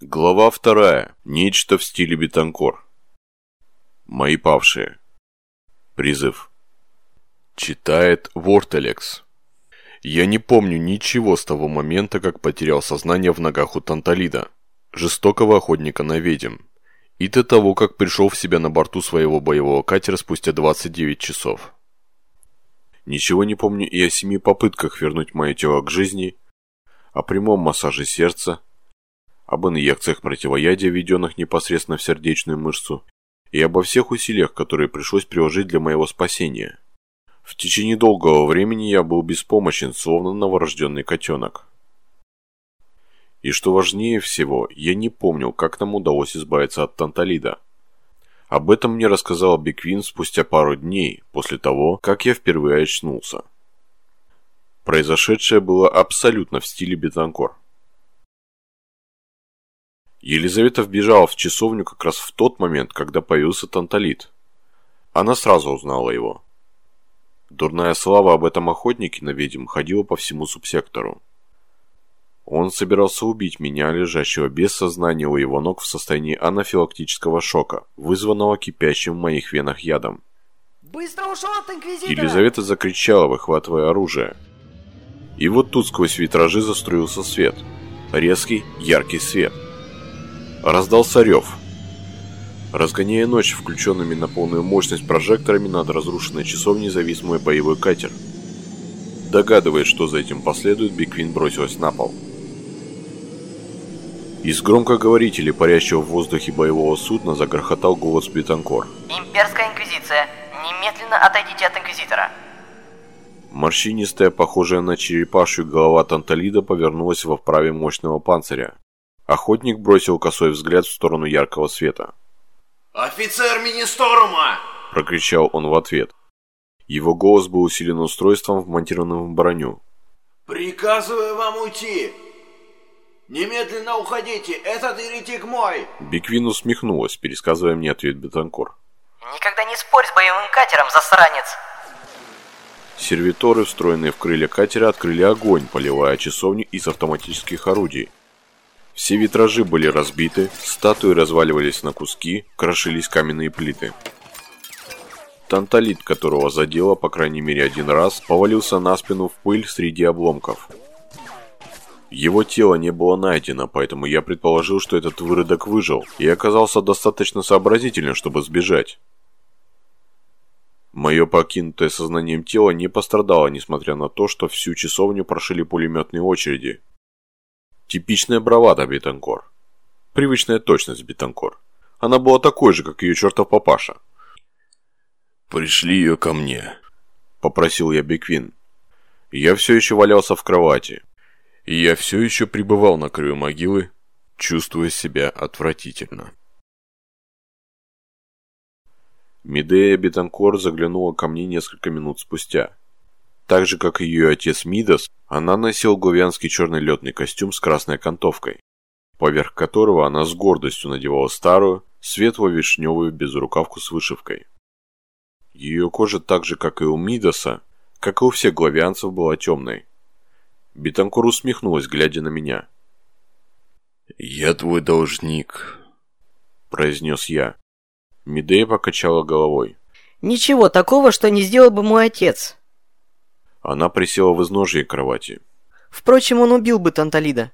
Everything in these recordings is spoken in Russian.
Глава вторая. Нечто в стиле Бетанкор. Мои павшие. Призыв. Читает Вортелекс. Я не помню ничего с того момента, как потерял сознание в ногах у Танталида, жестокого охотника на ведьм, и до того, как пришел в себя на борту своего боевого катера спустя 29 часов. Ничего не помню и о семи попытках вернуть мое тело к жизни, о прямом массаже сердца, об инъекциях противоядия, введенных непосредственно в сердечную мышцу, и обо всех усилиях, которые пришлось приложить для моего спасения. В течение долгого времени я был беспомощен, словно новорожденный котенок. И что важнее всего, я не помнил, как нам удалось избавиться от Танталида. Об этом мне рассказал Беквин спустя пару дней после того, как я впервые очнулся. Произошедшее было абсолютно в стиле Бетанкор. Елизавета вбежала в часовню как раз в тот момент, когда появился Танталит. Она сразу узнала его. Дурная слава об этом охотнике на ведьм ходила по всему субсектору. Он собирался убить меня, лежащего без сознания у его ног в состоянии анафилактического шока, вызванного кипящим в моих венах ядом. Быстро ушел от Инквизитора! Елизавета закричала, выхватывая оружие. И вот тут сквозь витражи заструился свет. Резкий, яркий свет – Раздался рев. Разгоняя ночь включенными на полную мощность прожекторами над разрушенной часовней завис мой боевой катер. Догадываясь, что за этим последует, Биквин бросилась на пол. Из громкоговорителей, парящего в воздухе боевого судна, загрохотал голос Бетанкор. Имперская Инквизиция, немедленно отойдите от Инквизитора. Морщинистая, похожая на черепашью голова Танталида повернулась во вправе мощного панциря. Охотник бросил косой взгляд в сторону яркого света. «Офицер Министорума!» – прокричал он в ответ. Его голос был усилен устройством, вмонтированным в броню. «Приказываю вам уйти! Немедленно уходите! Этот еретик мой!» Биквин усмехнулась, пересказывая мне ответ Бетанкор. «Никогда не спорь с боевым катером, засранец!» Сервиторы, встроенные в крылья катера, открыли огонь, поливая часовню из автоматических орудий. Все витражи были разбиты, статуи разваливались на куски, крошились каменные плиты. Танталит, которого задело по крайней мере один раз, повалился на спину в пыль среди обломков. Его тело не было найдено, поэтому я предположил, что этот выродок выжил и оказался достаточно сообразительным, чтобы сбежать. Мое покинутое сознанием тело не пострадало, несмотря на то, что всю часовню прошили пулеметные очереди, Типичная бравада Бетанкор. Привычная точность Бетанкор. Она была такой же, как ее чертов папаша. «Пришли ее ко мне», – попросил я Беквин. Я все еще валялся в кровати. И я все еще пребывал на краю могилы, чувствуя себя отвратительно. Медея Бетанкор заглянула ко мне несколько минут спустя. Так же, как и ее отец Мидас, она носила гувианский черный летный костюм с красной окантовкой, поверх которого она с гордостью надевала старую, светло-вишневую безрукавку с вышивкой. Ее кожа так же, как и у Мидаса, как и у всех главианцев, была темной. Бетанкур усмехнулась, глядя на меня. «Я твой должник», – произнес я. Медея покачала головой. «Ничего такого, что не сделал бы мой отец. Она присела в изножье кровати. Впрочем, он убил бы Танталида.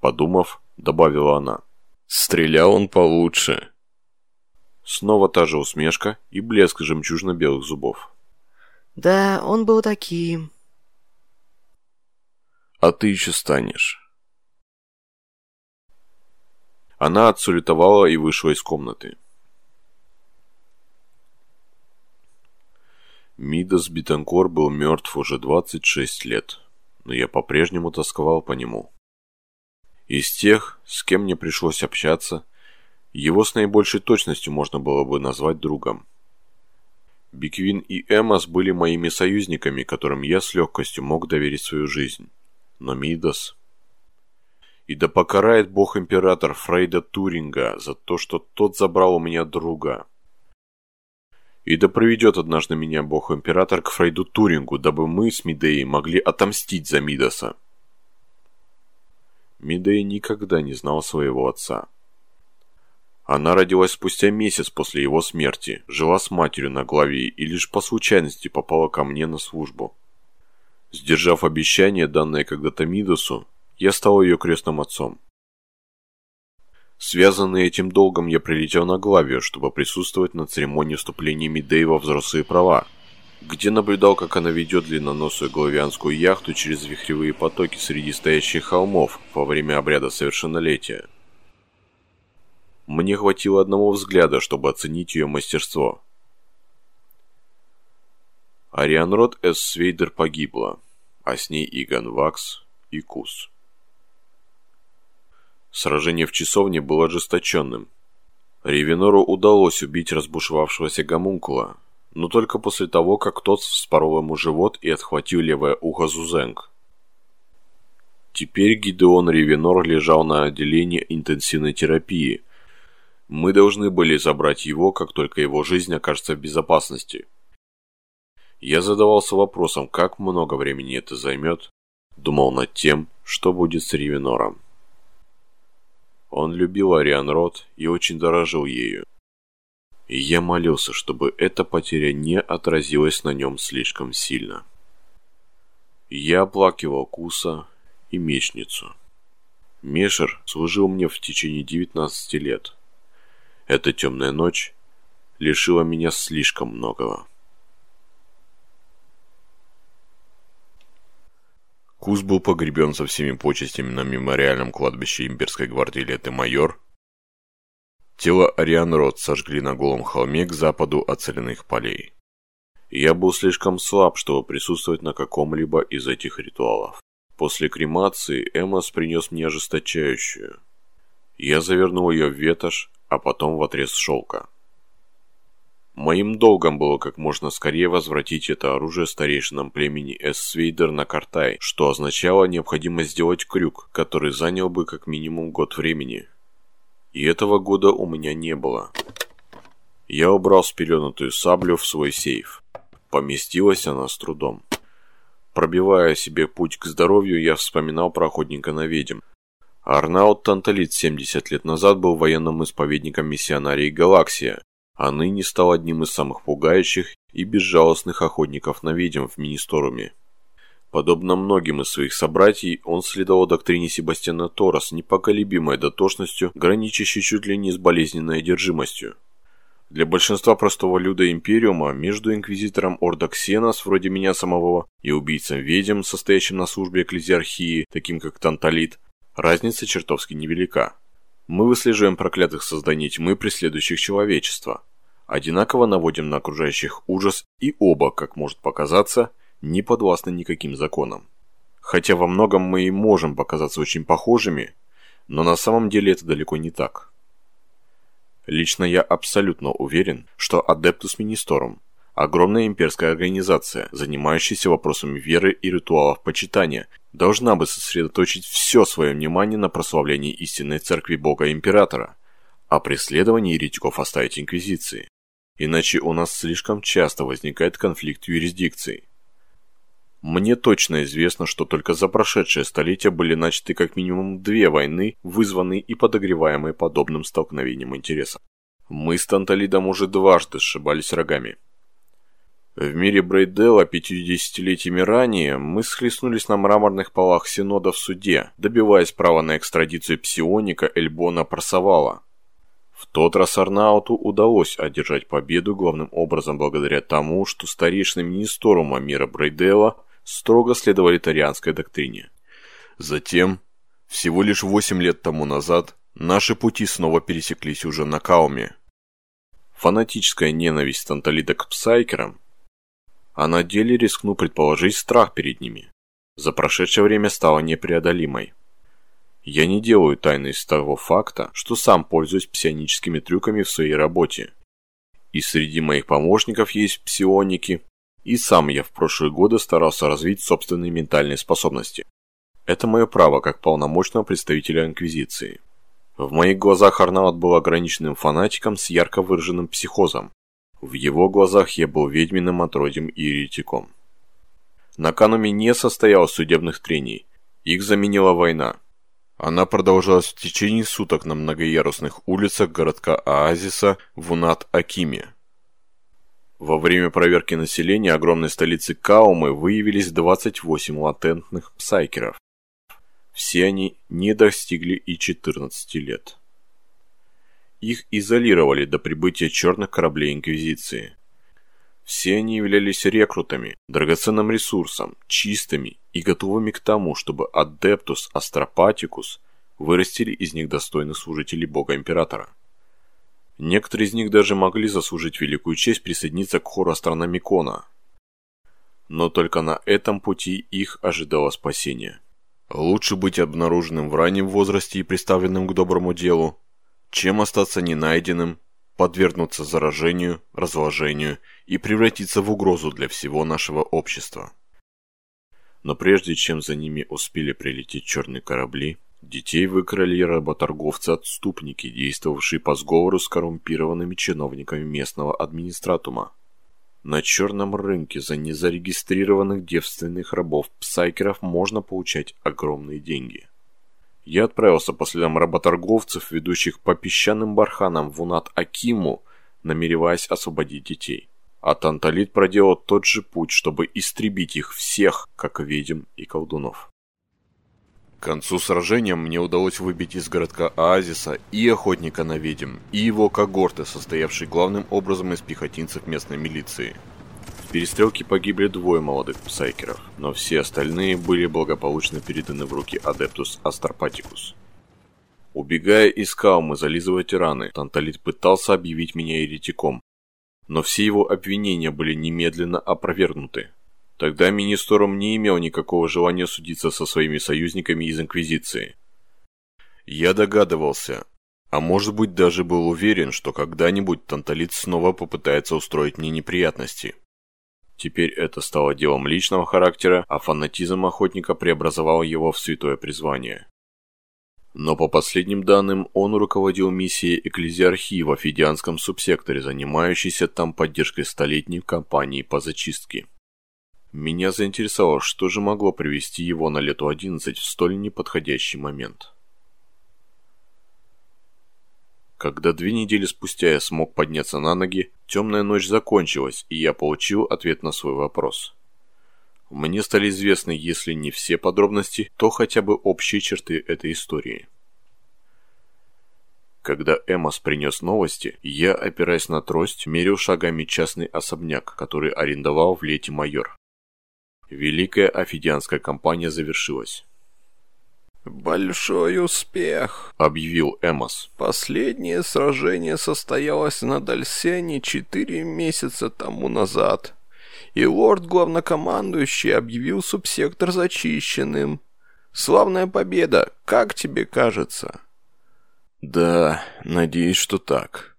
Подумав, добавила она. Стрелял он получше. Снова та же усмешка и блеск жемчужно-белых зубов. Да, он был таким. А ты еще станешь. Она отсулетовала и вышла из комнаты. Мидас Битанкор был мертв уже 26 лет, но я по-прежнему тосковал по нему. Из тех, с кем мне пришлось общаться, его с наибольшей точностью можно было бы назвать другом. Биквин и Эмас были моими союзниками, которым я с легкостью мог доверить свою жизнь. Но Мидас... И да покарает бог-император Фрейда Туринга за то, что тот забрал у меня друга, и да проведет однажды меня бог-император к Фрейду Турингу, дабы мы с Мидеей могли отомстить за Мидаса. Медея никогда не знала своего отца. Она родилась спустя месяц после его смерти, жила с матерью на главе и лишь по случайности попала ко мне на службу. Сдержав обещание, данное когда-то Мидосу, я стал ее крестным отцом. Связанный этим долгом, я прилетел на Главию, чтобы присутствовать на церемонии вступления Медеи во взрослые права, где наблюдал, как она ведет длинноносую главианскую яхту через вихревые потоки среди стоящих холмов во время обряда совершеннолетия. Мне хватило одного взгляда, чтобы оценить ее мастерство. Арианрод С. Свейдер погибла, а с ней Иган Вакс и Кус. Сражение в часовне было ожесточенным. Ревенору удалось убить разбушевавшегося гомункула, но только после того, как тот вспорол ему живот и отхватил левое ухо Зузенг. Теперь Гидеон Ревенор лежал на отделении интенсивной терапии. Мы должны были забрать его, как только его жизнь окажется в безопасности. Я задавался вопросом, как много времени это займет, думал над тем, что будет с Ревенором. Он любил Ариан Рот и очень дорожил ею и я молился, чтобы эта потеря не отразилась на нем слишком сильно. Я оплакивал Куса и Мечницу. Мешер служил мне в течение 19 лет. Эта темная ночь лишила меня слишком многого. Кус был погребен со всеми почестями на мемориальном кладбище имперской гвардии Леты Майор Тело Ариан Рот сожгли на голом холме к западу от соляных полей. Я был слишком слаб, чтобы присутствовать на каком-либо из этих ритуалов. После кремации Эмос принес мне ожесточающую. Я завернул ее в ветошь, а потом в отрез шелка. Моим долгом было как можно скорее возвратить это оружие старейшинам племени Эссвейдер на Картай, что означало необходимость сделать крюк, который занял бы как минимум год времени. И этого года у меня не было. Я убрал спеленутую саблю в свой сейф. Поместилась она с трудом. Пробивая себе путь к здоровью, я вспоминал про охотника на ведьм. Арнаут Танталит 70 лет назад был военным исповедником миссионарии Галаксия, а ныне стал одним из самых пугающих и безжалостных охотников на ведьм в Министоруме. Подобно многим из своих собратьей, он следовал доктрине Себастьяна Тора с непоколебимой дотошностью, граничащей чуть ли не с болезненной одержимостью. Для большинства простого люда Империума между инквизитором Орда Ксенос, вроде меня самого, и убийцем-ведьм, состоящим на службе экклезиархии, таким как Танталит, разница чертовски невелика. Мы выслеживаем проклятых созданий тьмы, преследующих человечество. Одинаково наводим на окружающих ужас и оба, как может показаться, не подвластны никаким законам. Хотя во многом мы и можем показаться очень похожими, но на самом деле это далеко не так. Лично я абсолютно уверен, что Adeptus Ministorum – огромная имперская организация, занимающаяся вопросами веры и ритуалов почитания, должна бы сосредоточить все свое внимание на прославлении истинной церкви Бога Императора, а преследовании еретиков оставить Инквизиции. Иначе у нас слишком часто возникает конфликт юрисдикций. Мне точно известно, что только за прошедшее столетие были начаты как минимум две войны, вызванные и подогреваемые подобным столкновением интересов. Мы с Танталидом уже дважды сшибались рогами. В мире Брейдела 50-летиями ранее мы схлестнулись на мраморных полах Синода в суде, добиваясь права на экстрадицию псионика Эльбона Парсавала. В тот раз Арнауту удалось одержать победу главным образом благодаря тому, что старейшина Министорума мира Брейдела – строго следовали тарианской доктрине. Затем, всего лишь 8 лет тому назад, наши пути снова пересеклись уже на Кауме. Фанатическая ненависть Танталида к псайкерам, а на деле рискну предположить страх перед ними, за прошедшее время стала непреодолимой. Я не делаю тайны из того факта, что сам пользуюсь псионическими трюками в своей работе. И среди моих помощников есть псионики, и сам я в прошлые годы старался развить собственные ментальные способности. Это мое право как полномочного представителя Инквизиции. В моих глазах Арнаут был ограниченным фанатиком с ярко выраженным психозом. В его глазах я был ведьминым отродьем и еретиком. На Кануме не состоялось судебных трений. Их заменила война. Она продолжалась в течение суток на многоярусных улицах городка Оазиса в Унат-Акиме. Во время проверки населения огромной столицы Каумы выявились 28 латентных псайкеров. Все они не достигли и 14 лет. Их изолировали до прибытия черных кораблей Инквизиции. Все они являлись рекрутами, драгоценным ресурсом, чистыми и готовыми к тому, чтобы Адептус Астропатикус вырастили из них достойных служителей Бога Императора. Некоторые из них даже могли заслужить великую честь присоединиться к хору Астрономикона. Но только на этом пути их ожидало спасение. Лучше быть обнаруженным в раннем возрасте и приставленным к доброму делу, чем остаться ненайденным подвергнуться заражению, разложению и превратиться в угрозу для всего нашего общества. Но прежде чем за ними успели прилететь черные корабли, детей выкрали работорговцы-отступники, действовавшие по сговору с коррумпированными чиновниками местного администратума. На черном рынке за незарегистрированных девственных рабов-псайкеров можно получать огромные деньги. Я отправился по следам работорговцев, ведущих по песчаным барханам в Унат-Акиму, намереваясь освободить детей. А Танталит проделал тот же путь, чтобы истребить их всех, как ведьм и колдунов. К концу сражения мне удалось выбить из городка Оазиса и охотника на ведьм, и его когорты, состоявшие главным образом из пехотинцев местной милиции – перестрелке погибли двое молодых псайкеров, но все остальные были благополучно переданы в руки Адептус Астропатикус. Убегая из Каумы зализывать раны, Танталит пытался объявить меня еретиком, но все его обвинения были немедленно опровергнуты. Тогда Министорум не имел никакого желания судиться со своими союзниками из Инквизиции. Я догадывался, а может быть даже был уверен, что когда-нибудь Танталит снова попытается устроить мне неприятности. Теперь это стало делом личного характера, а фанатизм охотника преобразовал его в святое призвание. Но по последним данным, он руководил миссией экклезиархии в Афидианском субсекторе, занимающейся там поддержкой столетней кампании по зачистке. Меня заинтересовало, что же могло привести его на лету 11 в столь неподходящий момент. Когда две недели спустя я смог подняться на ноги, темная ночь закончилась, и я получил ответ на свой вопрос. Мне стали известны, если не все подробности, то хотя бы общие черты этой истории. Когда Эмос принес новости, я, опираясь на трость, мерил шагами частный особняк, который арендовал в лете майор. Великая офидианская кампания завершилась. «Большой успех», — объявил Эмос. «Последнее сражение состоялось на Дальсене четыре месяца тому назад, и лорд-главнокомандующий объявил субсектор зачищенным. Славная победа, как тебе кажется?» «Да, надеюсь, что так.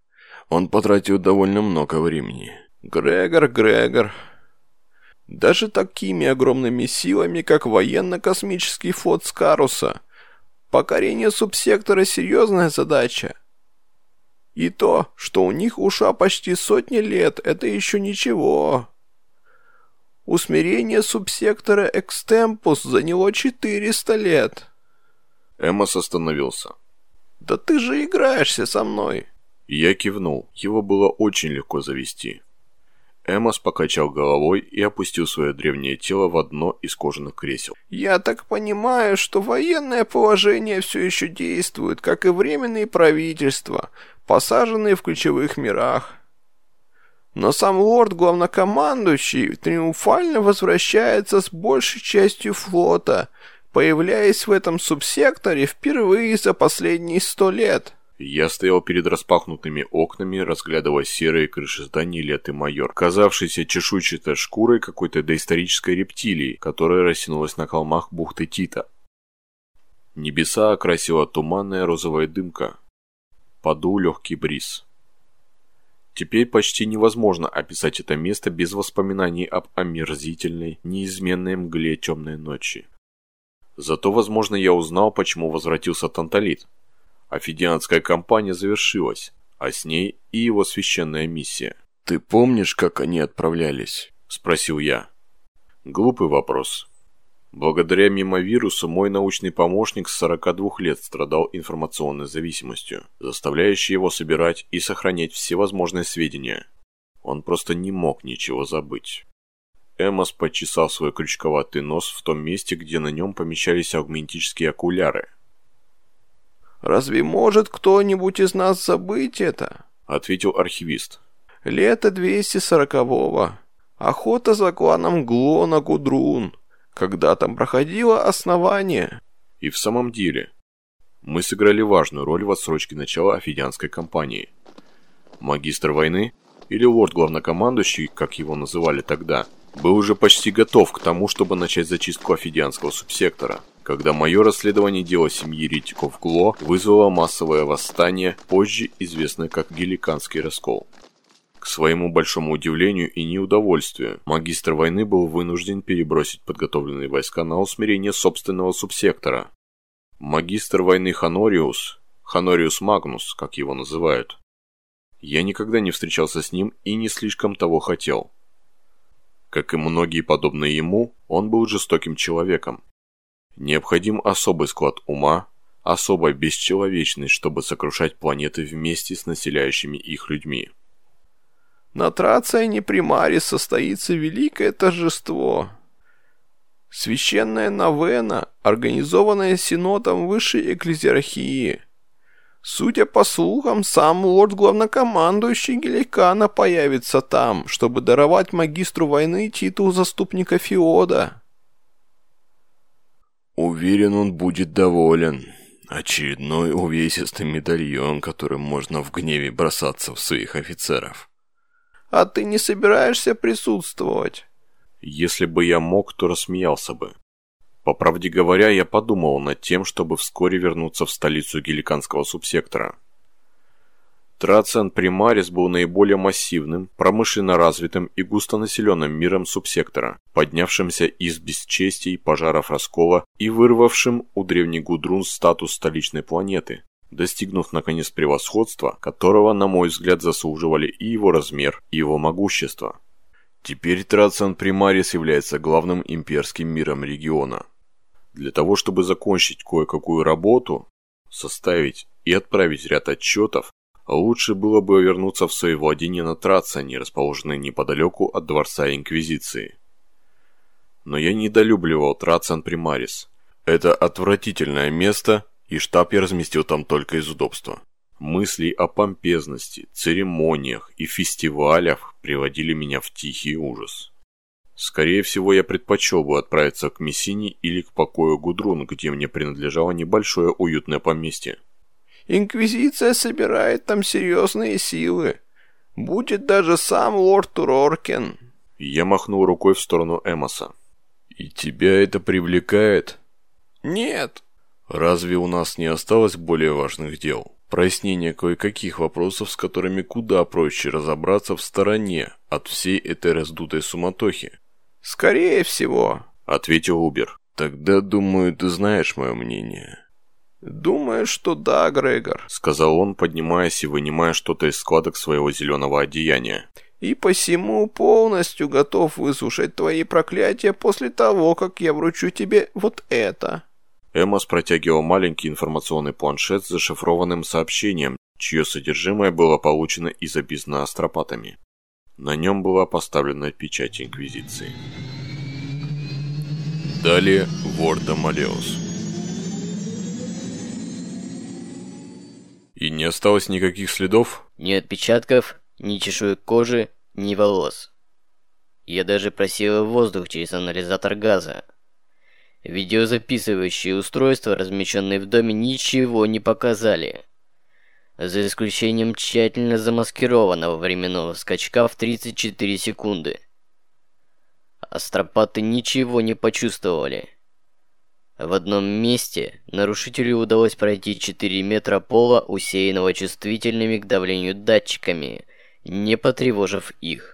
Он потратил довольно много времени». «Грегор, Грегор, даже такими огромными силами, как военно-космический флот Скаруса, покорение субсектора – серьезная задача. И то, что у них ушла почти сотни лет, это еще ничего. Усмирение субсектора Экстемпус заняло 400 лет. Эммос остановился. «Да ты же играешься со мной!» Я кивнул. Его было очень легко завести. Эмос покачал головой и опустил свое древнее тело в одно из кожаных кресел. «Я так понимаю, что военное положение все еще действует, как и временные правительства, посаженные в ключевых мирах. Но сам лорд-главнокомандующий триумфально возвращается с большей частью флота, появляясь в этом субсекторе впервые за последние сто лет». Я стоял перед распахнутыми окнами, разглядывая серые крыши зданий Леты Майор, казавшийся чешуйчатой шкурой какой-то доисторической рептилии, которая растянулась на холмах бухты Тита. Небеса окрасила туманная розовая дымка. Подул легкий бриз. Теперь почти невозможно описать это место без воспоминаний об омерзительной, неизменной мгле темной ночи. Зато, возможно, я узнал, почему возвратился Танталит – Офидианская кампания завершилась, а с ней и его священная миссия. «Ты помнишь, как они отправлялись?» – спросил я. Глупый вопрос. Благодаря мимовирусу мой научный помощник с 42 лет страдал информационной зависимостью, заставляющей его собирать и сохранять всевозможные сведения. Он просто не мог ничего забыть. Эмос почесал свой крючковатый нос в том месте, где на нем помещались аугментические окуляры. «Разве может кто-нибудь из нас забыть это?» – ответил архивист. «Лето 240-го. Охота за кланом Глона Гудрун» когда там проходило основание. И в самом деле, мы сыграли важную роль в отсрочке начала офидианской кампании. Магистр войны, или лорд-главнокомандующий, как его называли тогда, был уже почти готов к тому, чтобы начать зачистку офидианского субсектора, когда мое расследование дела семьи Ритиков Гло вызвало массовое восстание, позже известное как Геликанский раскол. К своему большому удивлению и неудовольствию, магистр войны был вынужден перебросить подготовленные войска на усмирение собственного субсектора. Магистр войны Ханориус, Ханориус Магнус, как его называют, я никогда не встречался с ним и не слишком того хотел. Как и многие подобные ему, он был жестоким человеком. Необходим особый склад ума, особая бесчеловечность, чтобы сокрушать планеты вместе с населяющими их людьми. На Трациане Примаре состоится великое торжество. Священная новена, организованная Синодом Высшей Экклезиархии. Судя по слухам, сам лорд-главнокомандующий Геликана появится там, чтобы даровать магистру войны титул заступника Феода. Уверен, он будет доволен. Очередной увесистый медальон, которым можно в гневе бросаться в своих офицеров а ты не собираешься присутствовать?» Если бы я мог, то рассмеялся бы. По правде говоря, я подумал над тем, чтобы вскоре вернуться в столицу геликанского субсектора. Трациан Примарис был наиболее массивным, промышленно развитым и густонаселенным миром субсектора, поднявшимся из бесчестий, пожаров раскола и вырвавшим у древней Гудрун статус столичной планеты, достигнув наконец превосходства, которого, на мой взгляд, заслуживали и его размер, и его могущество. Теперь Трациан Примарис является главным имперским миром региона. Для того, чтобы закончить кое-какую работу, составить и отправить ряд отчетов, лучше было бы вернуться в свои владения на Трациане, расположенные неподалеку от Дворца Инквизиции. Но я недолюбливал Трациан Примарис. Это отвратительное место, и штаб я разместил там только из удобства. Мысли о помпезности, церемониях и фестивалях приводили меня в тихий ужас. Скорее всего, я предпочел бы отправиться к Мессине или к покою Гудрун, где мне принадлежало небольшое уютное поместье. Инквизиция собирает там серьезные силы. Будет даже сам лорд Туроркен. Я махнул рукой в сторону Эмоса. И тебя это привлекает? Нет, Разве у нас не осталось более важных дел? Прояснение кое-каких вопросов, с которыми куда проще разобраться в стороне от всей этой раздутой суматохи. «Скорее всего», — ответил Убер. «Тогда, думаю, ты знаешь мое мнение». «Думаю, что да, Грегор», — сказал он, поднимаясь и вынимая что-то из складок своего зеленого одеяния. «И посему полностью готов выслушать твои проклятия после того, как я вручу тебе вот это». Эмос протягивал маленький информационный планшет с зашифрованным сообщением, чье содержимое было получено из обизна астропатами. На нем была поставлена печать Инквизиции. Далее Ворда Малеус. И не осталось никаких следов? Ни отпечатков, ни чешуек кожи, ни волос. Я даже просила воздух через анализатор газа, Видеозаписывающие устройства, размещенные в доме, ничего не показали. За исключением тщательно замаскированного временного скачка в 34 секунды. Астропаты ничего не почувствовали. В одном месте нарушителю удалось пройти 4 метра пола, усеянного чувствительными к давлению датчиками, не потревожив их.